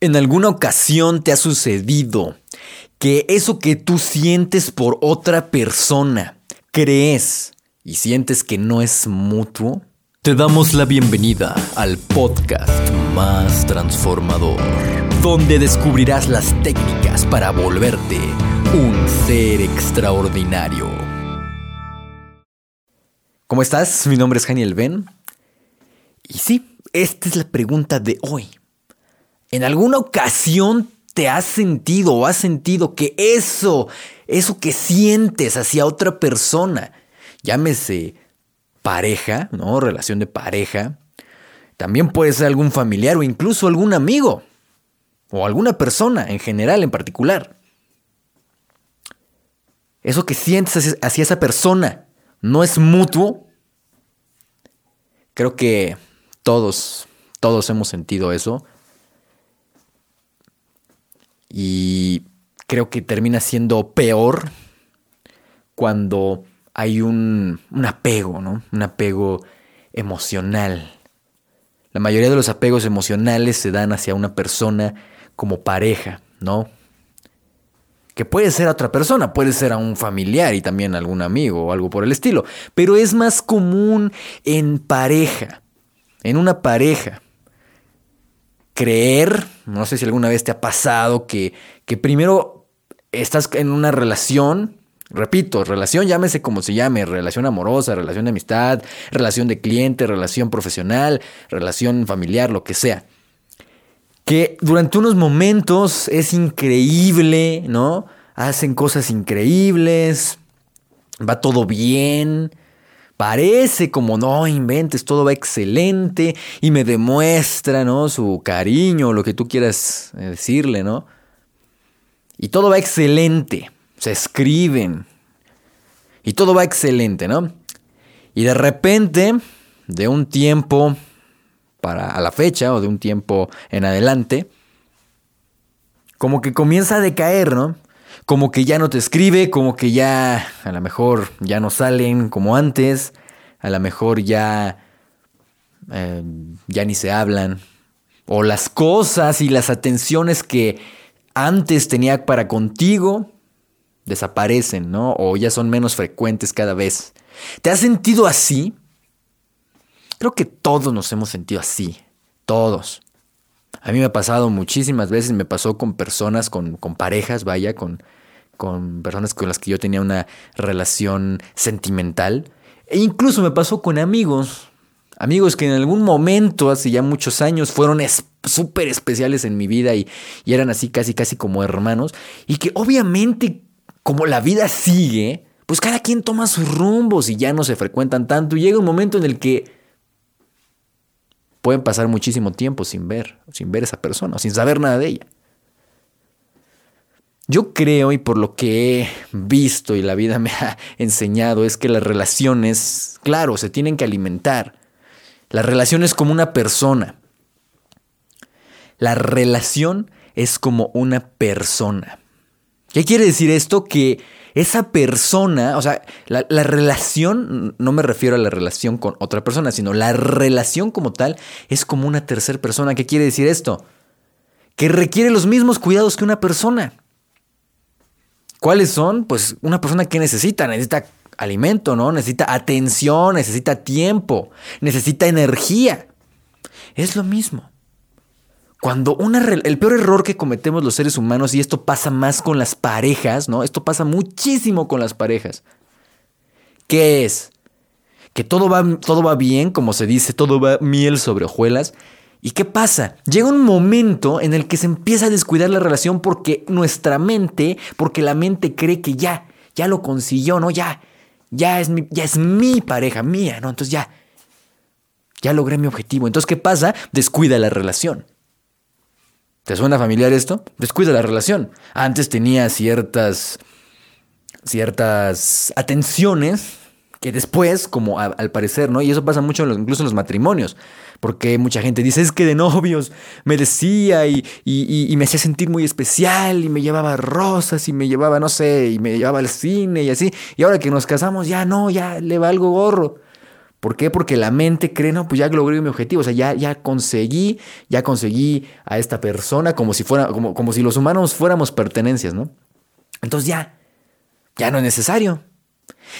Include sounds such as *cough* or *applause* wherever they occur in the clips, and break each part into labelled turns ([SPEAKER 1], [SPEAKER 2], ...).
[SPEAKER 1] ¿En alguna ocasión te ha sucedido que eso que tú sientes por otra persona, crees y sientes que no es mutuo? Te damos la bienvenida al podcast más transformador, donde descubrirás las técnicas para volverte un ser extraordinario. ¿Cómo estás? Mi nombre es Janiel Ben. Y sí, esta es la pregunta de hoy. ¿En alguna ocasión te has sentido o has sentido que eso, eso que sientes hacia otra persona, llámese pareja, ¿no? Relación de pareja, también puede ser algún familiar o incluso algún amigo o alguna persona en general, en particular. Eso que sientes hacia esa persona no es mutuo. Creo que todos, todos hemos sentido eso y creo que termina siendo peor cuando hay un, apego, ¿no? Un apego emocional. La mayoría de los apegos emocionales se dan hacia una persona como pareja, ¿no? Que puede ser a otra persona, puede ser a un familiar y también a algún amigo o algo por el estilo, pero es más común en pareja, en una pareja creer, no sé si alguna vez te ha pasado que, que primero estás en una relación, repito, relación llámese como se llame, relación amorosa, relación de amistad, relación de cliente, relación profesional, relación familiar, lo que sea. Que durante unos momentos es increíble, ¿no? Hacen cosas increíbles, va todo bien, Parece como no inventes, todo va excelente y me demuestra, ¿no? Su cariño, lo que tú quieras eh, decirle, ¿no? Y todo va excelente, se escriben y todo va excelente, ¿no? Y de repente, de un tiempo para a la fecha o de un tiempo en adelante, como que comienza a decaer, ¿no? Como que ya no te escribe, como que ya a lo mejor ya no salen como antes, a lo mejor ya, eh, ya ni se hablan, o las cosas y las atenciones que antes tenía para contigo desaparecen, ¿no? O ya son menos frecuentes cada vez. ¿Te has sentido así? Creo que todos nos hemos sentido así, todos. A mí me ha pasado muchísimas veces, me pasó con personas, con, con parejas, vaya, con, con personas con las que yo tenía una relación sentimental. E incluso me pasó con amigos. Amigos que en algún momento, hace ya muchos años, fueron súper especiales en mi vida y, y eran así casi casi como hermanos. Y que obviamente, como la vida sigue, pues cada quien toma sus rumbos y ya no se frecuentan tanto. Y llega un momento en el que pueden pasar muchísimo tiempo sin ver, sin ver a esa persona, sin saber nada de ella. Yo creo y por lo que he visto y la vida me ha *laughs* enseñado es que las relaciones, claro, se tienen que alimentar. La relación es como una persona. La relación es como una persona. ¿Qué quiere decir esto? Que esa persona, o sea, la, relación, no me refiero a la relación con otra persona, sino la relación como tal es como una tercera persona. ¿Qué quiere decir esto? Que requiere los mismos cuidados que una persona. ¿Cuáles son? Pues una persona que necesita, necesita alimento, ¿no? Necesita atención, necesita tiempo, necesita energía. Es lo mismo. Cuando una, el peor error que cometemos los seres humanos, y esto pasa más con las parejas, ¿no? Esto pasa muchísimo con las parejas. ¿Qué es? Que todo va, todo va bien, como se dice, todo va miel sobre hojuelas. ¿Y qué pasa? Llega un momento en el que se empieza a descuidar la relación porque nuestra mente, porque la mente cree que ya, ya lo consiguió, ¿no? Ya, ya es mi, ya es mi pareja, mía, ¿no? Entonces ya, ya logré mi objetivo. Entonces, ¿qué pasa? Descuida la relación. ¿Te suena familiar esto? Descuida la relación. Antes tenía ciertas, ciertas atenciones que después, como al parecer, ¿no? Y eso pasa mucho incluso en los matrimonios. Porque mucha gente dice, es que de novios me decía y, y, me hacía sentir muy especial y me llevaba rosas y me llevaba, no sé, y me llevaba al cine y así. Y ahora que nos casamos, ya no, ya le va algo gorro. ¿Por qué? Porque la mente cree, no, pues ya logré mi objetivo, o sea, ya, ya conseguí, ya conseguí a esta persona como si fuera, como, como si los humanos fuéramos pertenencias, ¿no? Entonces ya, ya no es necesario.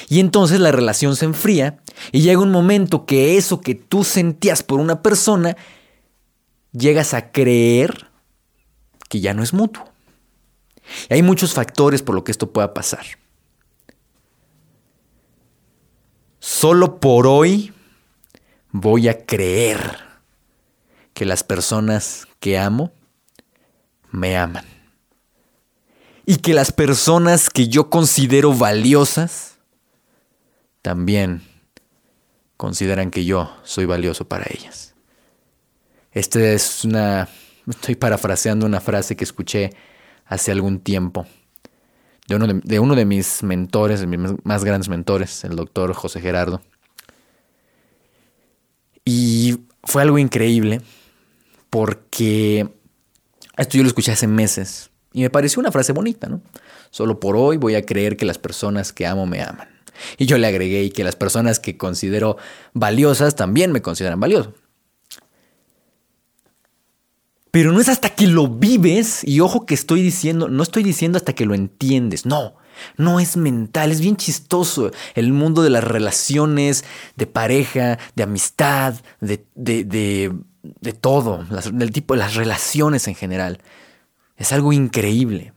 [SPEAKER 1] Y entonces la relación se enfría y llega un momento que eso que tú sentías por una persona, llegas a creer que ya no es mutuo. Y hay muchos factores por lo que esto pueda pasar. Solo por hoy voy a creer que las personas que amo me aman. Y que las personas que yo considero valiosas también consideran que yo soy valioso para ellas. Esta es una... Estoy parafraseando una frase que escuché hace algún tiempo de uno de, mis mentores, de mis más grandes mentores, el doctor José Gerardo. Y fue algo increíble porque esto yo lo escuché hace meses y me pareció una frase bonita, ¿no? Solo por hoy voy a creer que las personas que amo me aman. Y yo le agregué que las personas que considero valiosas también me consideran valioso. Pero no es hasta que lo vives, y ojo que estoy diciendo, no estoy diciendo hasta que lo entiendes, no, no es mental, es bien chistoso el mundo de las relaciones, de pareja, de amistad, de, de, de, todo, del tipo de las relaciones en general. Es algo increíble.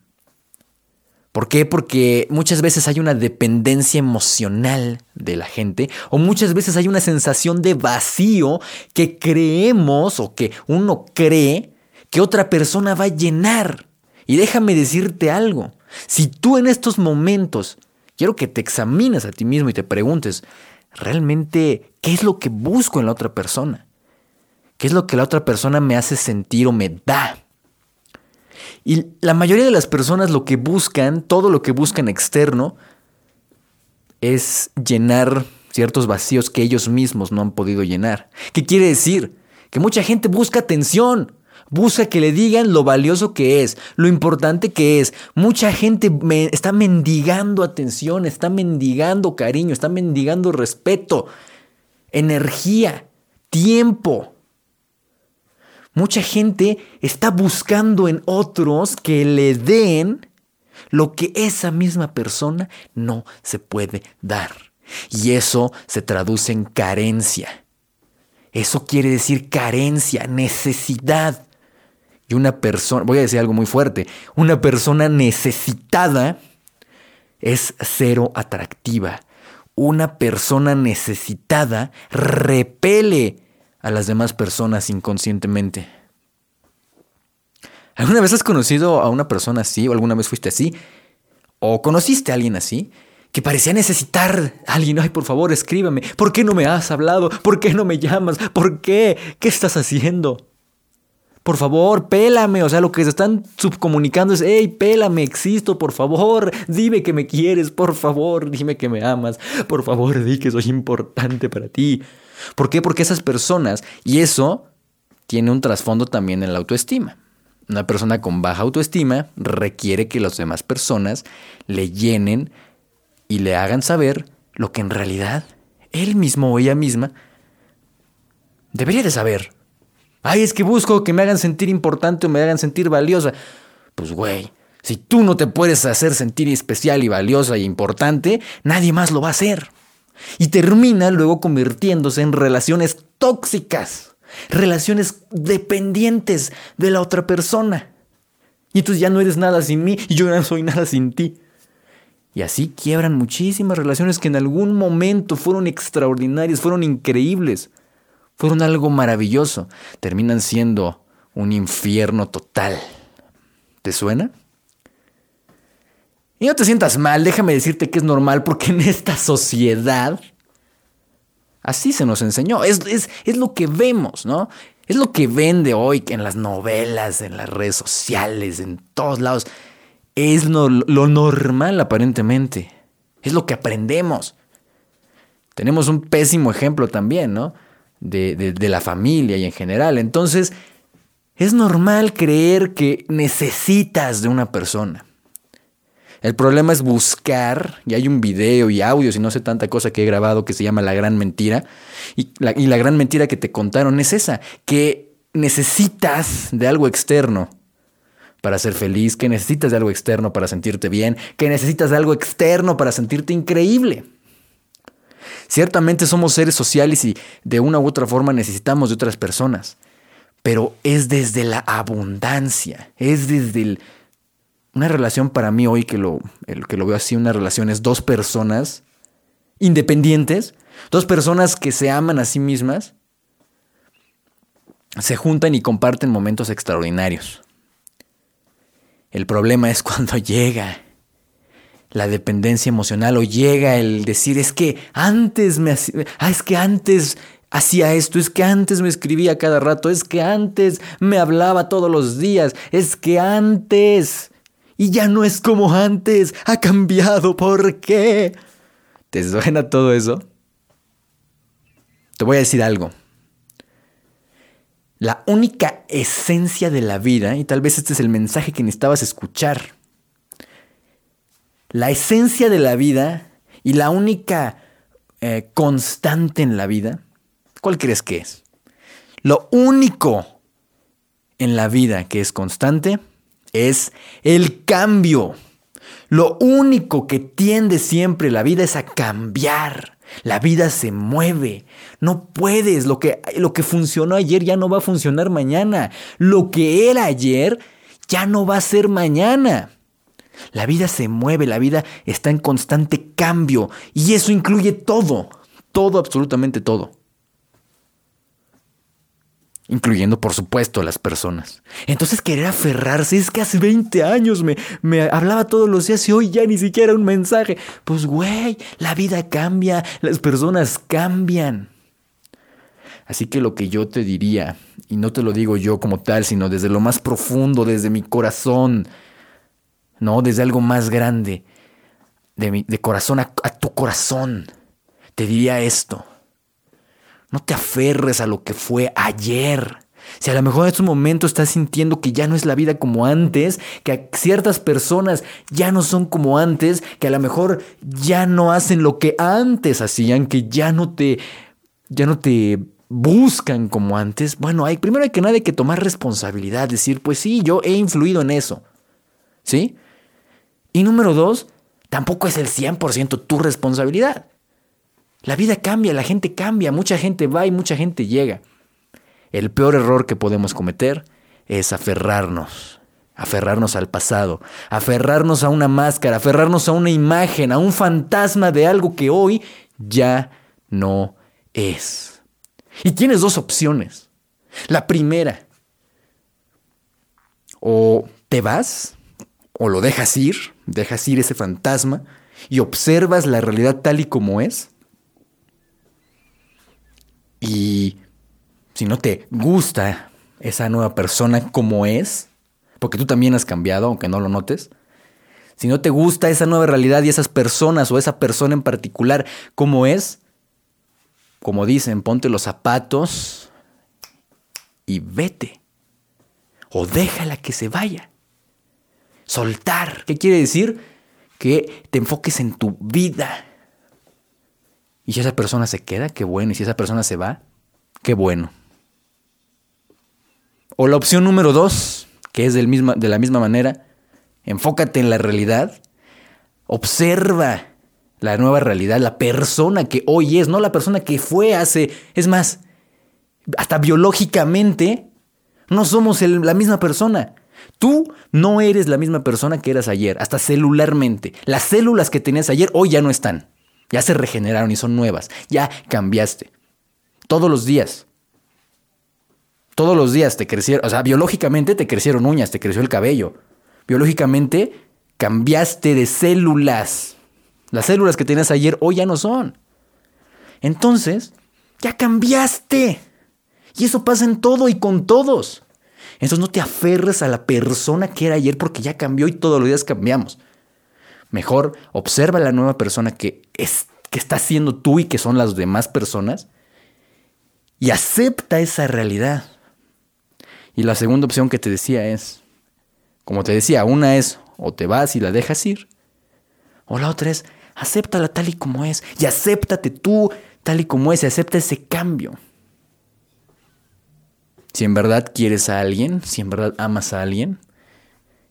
[SPEAKER 1] ¿Por qué? Porque muchas veces hay una dependencia emocional de la gente o muchas veces hay una sensación de vacío que creemos o que uno cree que otra persona va a llenar. Y déjame decirte algo, si tú en estos momentos quiero que te examines a ti mismo y te preguntes, ¿realmente qué es lo que busco en la otra persona? ¿Qué es lo que la otra persona me hace sentir o me da? Y la mayoría de las personas lo que buscan, todo lo que buscan externo, es llenar ciertos vacíos que ellos mismos no han podido llenar. ¿Qué quiere decir? Que mucha gente busca atención, busca que le digan lo valioso que es, lo importante que es. Mucha gente está mendigando atención, está mendigando cariño, está mendigando respeto, energía, tiempo. Mucha gente está buscando en otros que le den lo que esa misma persona no se puede dar. Y eso se traduce en carencia. Eso quiere decir carencia, necesidad. Y una persona, voy a decir algo muy fuerte, una persona necesitada es cero atractiva. Una persona necesitada repele a las demás personas inconscientemente. ¿Alguna vez has conocido a una persona así o alguna vez fuiste así? ¿O conociste a alguien así? Que parecía necesitar a alguien. Ay, por favor, escríbeme. ¿Por qué no me has hablado? ¿Por qué no me llamas? ¿Por qué? ¿Qué estás haciendo? Por favor, pélame. O sea, lo que se están subcomunicando es, hey, pélame, existo, por favor. Dime que me quieres, por favor. Dime que me amas. Por favor, di que soy importante para ti. ¿Por qué? Porque esas personas, y eso tiene un trasfondo también en la autoestima. Una persona con baja autoestima requiere que las demás personas le llenen y le hagan saber lo que en realidad él mismo o ella misma debería de saber. Ay, es que busco que me hagan sentir importante o me hagan sentir valiosa. Pues güey, si tú no te puedes hacer sentir especial y valiosa y importante, nadie más lo va a hacer. Y termina luego convirtiéndose en relaciones tóxicas, relaciones dependientes de la otra persona. Y entonces ya no eres nada sin mí y yo no soy nada sin ti. Y así quiebran muchísimas relaciones que en algún momento fueron extraordinarias, fueron increíbles, fueron algo maravilloso. Terminan siendo un infierno total. ¿Te suena? Y no te sientas mal, déjame decirte que es normal porque en esta sociedad así se nos enseñó. Es, es, lo que vemos, ¿no? Es lo que vende hoy en las novelas, en las redes sociales, en todos lados. Es lo, normal aparentemente. Es lo que aprendemos. Tenemos un pésimo ejemplo también, ¿no? De, de, la familia y en general. Entonces, es normal creer que necesitas de una persona. El problema es buscar, y hay un video y audios y no sé tanta cosa que he grabado que se llama La Gran Mentira. Y la, y la gran mentira que te contaron es esa, que necesitas de algo externo para ser feliz, que necesitas de algo externo para sentirte bien, que necesitas de algo externo para sentirte increíble. Ciertamente somos seres sociales y de una u otra forma necesitamos de otras personas, pero es desde la abundancia, es desde el una relación para mí hoy que lo, que lo veo así, una relación es dos personas independientes, dos personas que se aman a sí mismas, se juntan y comparten momentos extraordinarios. El problema es cuando llega la dependencia emocional o llega el decir es que antes me hacía, ah, es que antes hacía esto, es que antes me escribía cada rato, es que antes me hablaba todos los días, es que antes y ya no es como antes, ha cambiado, ¿por qué? ¿Te suena todo eso? Te voy a decir algo. La única esencia de la vida, y tal vez este es el mensaje que necesitabas escuchar, la esencia de la vida y la única eh, constante en la vida, ¿cuál crees que es? Lo único en la vida que es constante es el cambio. Lo único que tiende siempre la vida es a cambiar. La vida se mueve. No puedes. Lo que, lo que funcionó ayer ya no va a funcionar mañana. Lo que era ayer ya no va a ser mañana. La vida se mueve, la vida está en constante cambio. Y eso incluye todo. Todo, absolutamente todo incluyendo por supuesto a las personas. Entonces querer aferrarse es que hace 20 años me, me hablaba todos los días y hoy ya ni siquiera un mensaje. Pues güey, la vida cambia, las personas cambian. Así que lo que yo te diría, y no te lo digo yo como tal, sino desde lo más profundo, desde mi corazón, no, desde algo más grande, de, mi, de corazón a, tu corazón, te diría esto. No te aferres a lo que fue ayer. Si a lo mejor en este momento estás sintiendo que ya no es la vida como antes, que ciertas personas ya no son como antes, que a lo mejor ya no hacen lo que antes hacían, que ya no te ya no te buscan como antes, bueno, hay primero hay que nada hay que tomar responsabilidad, decir, pues sí, yo he influido en eso. ¿Sí? Y número dos, tampoco es el 100% tu responsabilidad. La vida cambia, la gente cambia, mucha gente va y mucha gente llega. El peor error que podemos cometer es aferrarnos, aferrarnos al pasado, aferrarnos a una máscara, aferrarnos a una imagen, a un fantasma de algo que hoy ya no es. Y tienes dos opciones. La primera, o te vas, o lo dejas ir, dejas ir ese fantasma y observas la realidad tal y como es, y si no te gusta esa nueva persona como es, porque tú también has cambiado, aunque no lo notes, si no te gusta esa nueva realidad y esas personas o esa persona en particular como es, como dicen, ponte los zapatos y vete. O déjala que se vaya. Soltar. ¿Qué quiere decir? Que te enfoques en tu vida y si esa persona se queda, qué bueno. Y si esa persona se va, qué bueno. O la opción número dos, que es del misma, de la misma manera, enfócate en la realidad, observa la nueva realidad, la persona que hoy es, no la persona que fue hace, es más, hasta biológicamente, no somos la misma persona. Tú no eres la misma persona que eras ayer, hasta celularmente. Las células que tenías ayer hoy ya no están. Ya se regeneraron y son nuevas. Ya cambiaste. Todos los días. Todos los días te crecieron, o sea, biológicamente te crecieron uñas, te creció el cabello. Biológicamente cambiaste de células. Las células que tenías ayer hoy ya no son. Entonces, ya cambiaste. Y eso pasa en todo y con todos. Entonces no te aferres a la persona que era ayer porque ya cambió y todos los días cambiamos. Mejor observa a la nueva persona que, es, que está siendo tú y que son las demás personas y acepta esa realidad. Y la segunda opción que te decía es, como te decía, una es o te vas y la dejas ir, O la otra es, acéptala tal y como es. Y acéptate tú tal y como es. Y acepta ese cambio. Si en verdad quieres a alguien, si en verdad amas a alguien,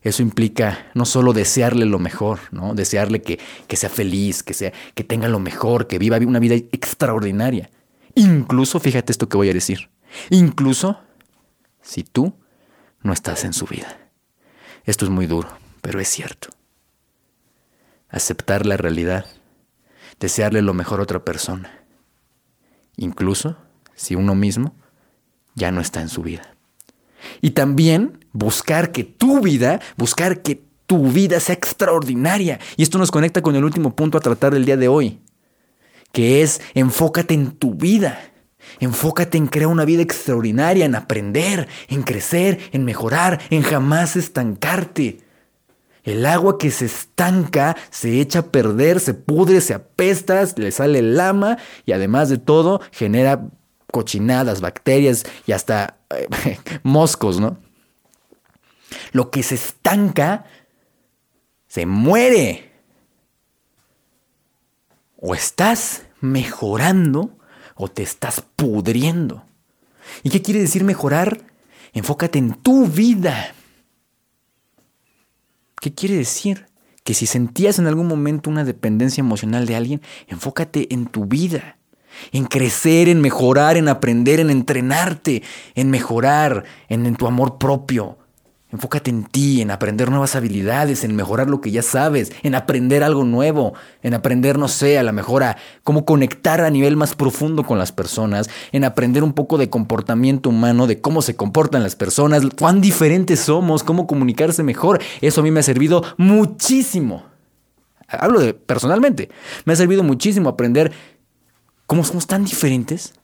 [SPEAKER 1] eso implica no solo desearle lo mejor, ¿no? Desearle que, que, sea feliz, que, sea, que tenga lo mejor, que viva una vida extraordinaria. Incluso, fíjate esto que voy a decir, incluso si tú no estás en su vida. Esto es muy duro, pero es cierto. Aceptar la realidad, desearle lo mejor a otra persona, incluso si uno mismo ya no está en su vida. Y también buscar que tu vida, buscar que tu vida sea extraordinaria. Y esto nos conecta con el último punto a tratar del día de hoy, que es enfócate en tu vida. Enfócate en crear una vida extraordinaria, en aprender, en crecer, en mejorar, en jamás estancarte. El agua que se estanca se echa a perder, se pudre, se apesta, le sale lama y además de todo genera cochinadas, bacterias y hasta eh, *laughs* moscos, ¿no? Lo que se estanca se muere. O estás mejorando o te estás pudriendo. ¿Y qué quiere decir mejorar? Enfócate en tu vida. ¿Qué quiere decir? Que si sentías en algún momento una dependencia emocional de alguien, enfócate en tu vida en crecer, en mejorar, en aprender, en entrenarte, en mejorar, en, tu amor propio. Enfócate en ti, en aprender nuevas habilidades, en mejorar lo que ya sabes, en aprender algo nuevo, en aprender, no sé, a la mejor a cómo conectar a nivel más profundo con las personas, en aprender un poco de comportamiento humano, de cómo se comportan las personas, cuán diferentes somos, cómo comunicarse mejor. Eso a mí me ha servido muchísimo. Hablo de personalmente. Me ha servido muchísimo aprender cómo somos tan diferentes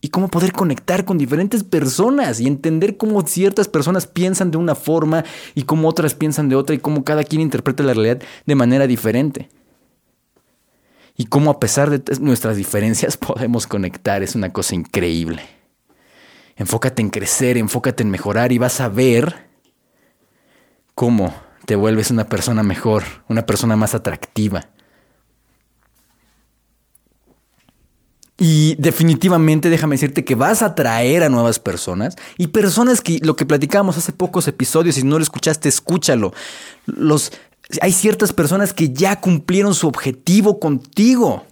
[SPEAKER 1] y cómo poder conectar con diferentes personas y entender cómo ciertas personas piensan de una forma y cómo otras piensan de otra y cómo cada quien interpreta la realidad de manera diferente. Y cómo a pesar de nuestras diferencias *laughs* podemos conectar, es una cosa increíble. Enfócate en crecer, enfócate en mejorar y vas a ver cómo te vuelves una persona mejor, una persona más atractiva Y definitivamente déjame decirte que vas a atraer a nuevas personas y personas que lo que platicamos hace pocos episodios, si no lo escuchaste, escúchalo. Los, hay ciertas personas que ya cumplieron su objetivo contigo.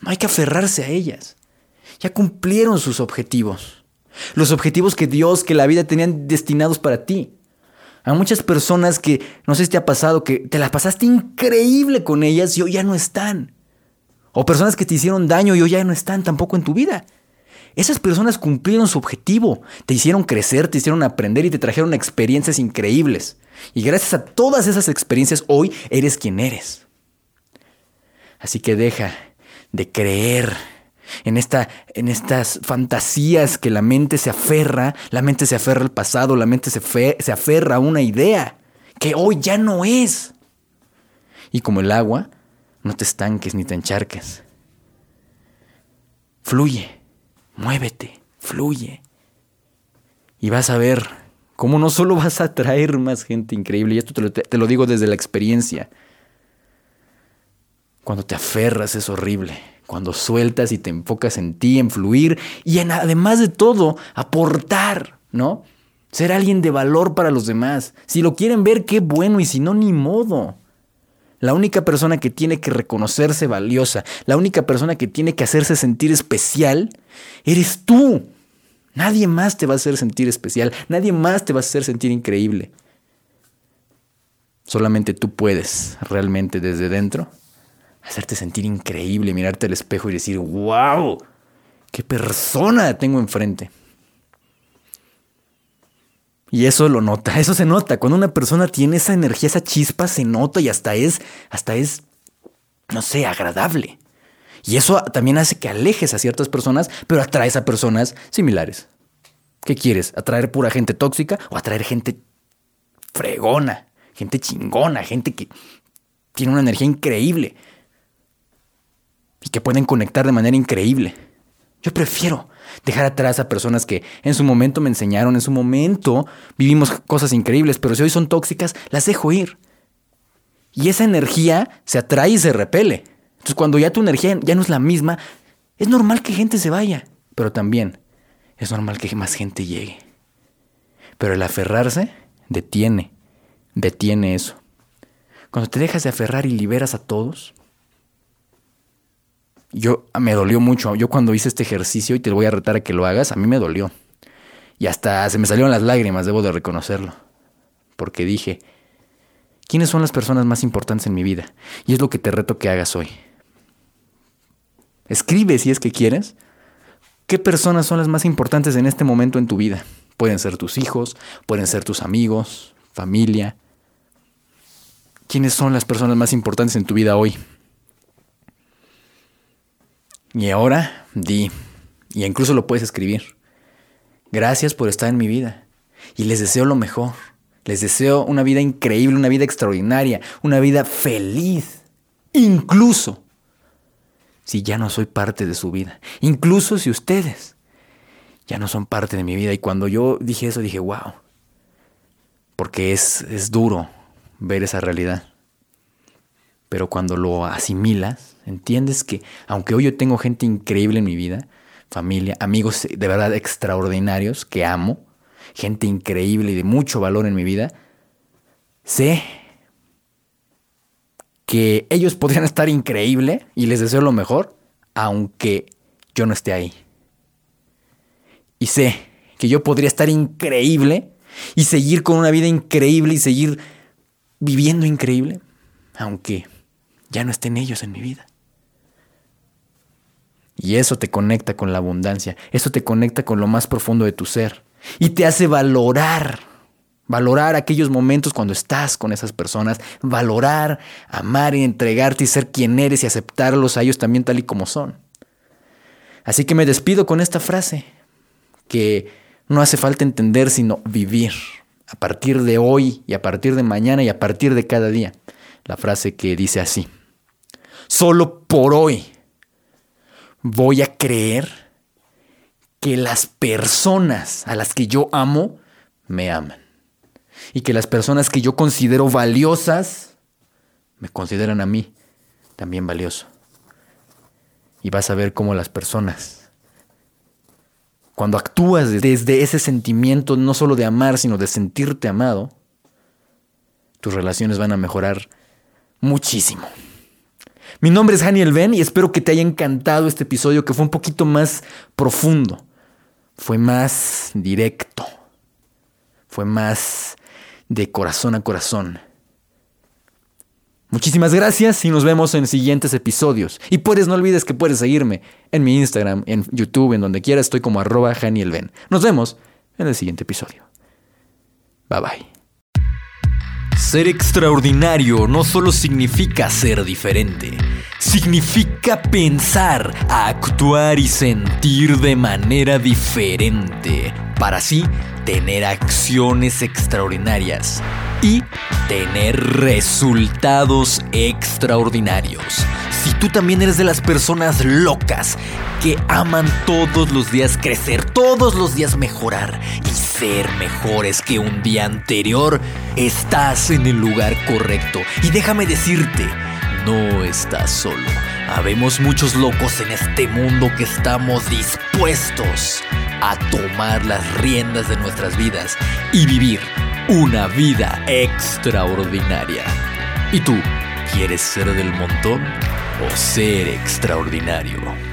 [SPEAKER 1] No hay que aferrarse a ellas. Ya cumplieron sus objetivos. Los objetivos que Dios, que la vida tenían destinados para ti. Hay muchas personas que, no sé si te ha pasado, que te las pasaste increíble con ellas y hoy ya no están. O personas que te hicieron daño y hoy ya no están tampoco en tu vida. Esas personas cumplieron su objetivo, te hicieron crecer, te hicieron aprender y te trajeron experiencias increíbles. Y gracias a todas esas experiencias hoy eres quien eres. Así que deja de creer en, esta, en estas fantasías que la mente se aferra, la mente se aferra al pasado, la mente se, se aferra a una idea que hoy ya no es. Y como el agua, no te estanques ni te encharques. Fluye, muévete, fluye. Y vas a ver cómo no solo vas a atraer más gente increíble, y esto te lo, te lo digo desde la experiencia. Cuando te aferras es horrible. Cuando sueltas y te enfocas en ti, en fluir y en además de todo, aportar, ¿no? Ser alguien de valor para los demás. Si lo quieren ver, qué bueno, y si no, ni modo. La única persona que tiene que reconocerse valiosa, la única persona que tiene que hacerse sentir especial, eres tú. Nadie más te va a hacer sentir especial, nadie más te va a hacer sentir increíble. Solamente tú puedes realmente desde dentro hacerte sentir increíble, mirarte al espejo y decir, wow, qué persona tengo enfrente. Y eso lo nota, *laughs* eso se nota. Cuando una persona tiene esa energía, esa chispa, se nota y hasta es, hasta es, no sé, agradable. Y eso también hace que alejes a ciertas personas, pero atraes a personas similares. ¿Qué quieres? ¿Atraer pura gente tóxica o atraer gente fregona, gente chingona, gente que tiene una energía increíble y que pueden conectar de manera increíble? Yo prefiero dejar atrás a personas que en su momento me enseñaron, en su momento vivimos cosas increíbles, pero si hoy son tóxicas, las dejo ir. Y esa energía se atrae y se repele. Entonces cuando ya tu energía ya no es la misma, es normal que gente se vaya, pero también es normal que más gente llegue. Pero el aferrarse detiene, detiene eso. Cuando te dejas de aferrar y liberas a todos, yo me dolió mucho. Yo cuando hice este ejercicio y te voy a retar a que lo hagas, a mí me dolió. Y hasta se me salieron las lágrimas, debo de reconocerlo. Porque dije, ¿quiénes son las personas más importantes en mi vida? Y es lo que te reto que hagas hoy. Escribe si es que quieres. ¿Qué personas son las más importantes en este momento en tu vida? Pueden ser tus hijos, pueden ser tus amigos, familia. ¿Quiénes son las personas más importantes en tu vida hoy? Y ahora di, y incluso lo puedes escribir. Gracias por estar en mi vida. Y les deseo lo mejor. Les deseo una vida increíble, una vida extraordinaria, una vida feliz. Incluso si ya no soy parte de su vida. Incluso si ustedes ya no son parte de mi vida. Y cuando yo dije eso, dije, wow. Porque es, es duro ver esa realidad. Pero cuando lo asimilas, entiendes que aunque hoy yo tengo gente increíble en mi vida, familia, amigos de verdad extraordinarios que amo, gente increíble y de mucho valor en mi vida, sé que ellos *laughs* podrían estar increíble y les deseo lo mejor, aunque yo no esté ahí. Y sé que yo podría estar increíble y seguir con una vida increíble y seguir viviendo increíble, aunque ya no estén ellos en mi vida. Y eso te conecta con la abundancia, eso te conecta con lo más profundo de tu ser y te hace valorar, valorar aquellos momentos cuando estás con esas personas, valorar, amar y entregarte y ser quien eres y aceptarlos a ellos también tal y como son. Así que me despido con esta frase, que no hace falta entender sino vivir a partir de hoy y a partir de mañana y a partir de cada día. La frase que dice así, solo por hoy voy a creer que las personas a las que yo amo me aman. Y que las personas que yo considero valiosas me consideran a mí también valioso. Y vas a ver cómo las personas, cuando actúas desde ese sentimiento no solo de amar, sino de sentirte amado, tus relaciones van a mejorar muchísimo. Mi nombre es Daniel Ben y espero que te haya encantado este episodio que fue un poquito más profundo, fue más directo, fue más de corazón a corazón. Muchísimas gracias y nos vemos en siguientes episodios. Y puedes, no olvides que puedes seguirme en mi Instagram, en YouTube, en donde quiera, estoy como arroba Ben. Nos vemos en el siguiente episodio. Bye bye.
[SPEAKER 2] Ser extraordinario no solo significa ser diferente, significa pensar, actuar y sentir de manera diferente, para así tener acciones extraordinarias y tener resultados extraordinarios. Si tú también eres de las personas locas que aman todos los días crecer, todos los días mejorar y ser mejores que un día anterior, estás en el lugar correcto. Y déjame decirte, no estás solo. Habemos muchos locos en este mundo que estamos dispuestos a tomar las riendas de nuestras vidas y vivir una vida extraordinaria. ¿Y tú quieres ser del montón o ser extraordinario?